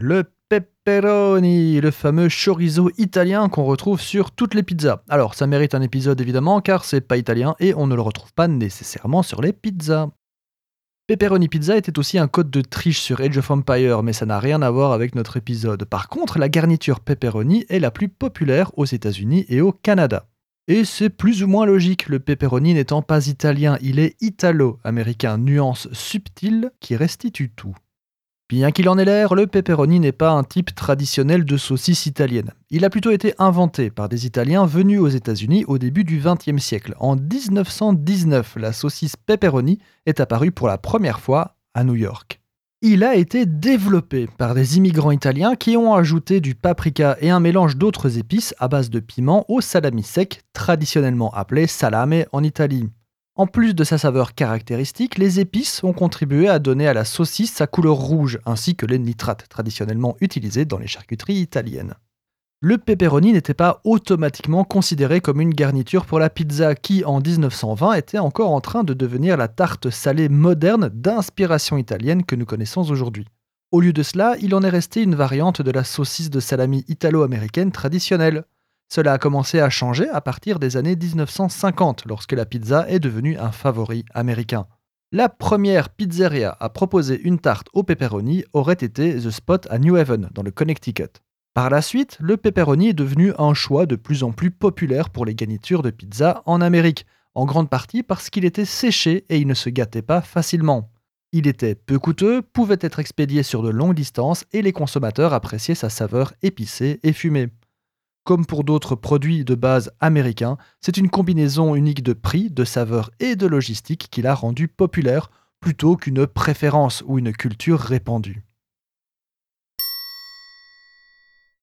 Le pepperoni, le fameux chorizo italien qu'on retrouve sur toutes les pizzas. Alors, ça mérite un épisode évidemment car c'est pas italien et on ne le retrouve pas nécessairement sur les pizzas. Pepperoni Pizza était aussi un code de triche sur Age of Empire, mais ça n'a rien à voir avec notre épisode. Par contre, la garniture pepperoni est la plus populaire aux États-Unis et au Canada. Et c'est plus ou moins logique, le pepperoni n'étant pas italien, il est italo-américain, nuance subtile qui restitue tout. Bien qu'il en ait l'air, le pepperoni n'est pas un type traditionnel de saucisse italienne. Il a plutôt été inventé par des Italiens venus aux États-Unis au début du XXe siècle. En 1919, la saucisse pepperoni est apparue pour la première fois à New York. Il a été développé par des immigrants italiens qui ont ajouté du paprika et un mélange d'autres épices à base de piment au salami sec, traditionnellement appelé salame en Italie. En plus de sa saveur caractéristique, les épices ont contribué à donner à la saucisse sa couleur rouge, ainsi que les nitrates traditionnellement utilisés dans les charcuteries italiennes le pepperoni n'était pas automatiquement considéré comme une garniture pour la pizza qui, en 1920, était encore en train de devenir la tarte salée moderne d'inspiration italienne que nous connaissons aujourd'hui. Au lieu de cela, il en est resté une variante de la saucisse de salami italo-américaine traditionnelle. Cela a commencé à changer à partir des années 1950, lorsque la pizza est devenue un favori américain. La première pizzeria à proposer une tarte au pepperoni aurait été The Spot à New Haven, dans le Connecticut. Par la suite, le pepperoni est devenu un choix de plus en plus populaire pour les garnitures de pizza en Amérique, en grande partie parce qu'il était séché et il ne se gâtait pas facilement. Il était peu coûteux, pouvait être expédié sur de longues distances et les consommateurs appréciaient sa saveur épicée et fumée. Comme pour d'autres produits de base américains, c'est une combinaison unique de prix, de saveur et de logistique qui l'a rendu populaire plutôt qu'une préférence ou une culture répandue.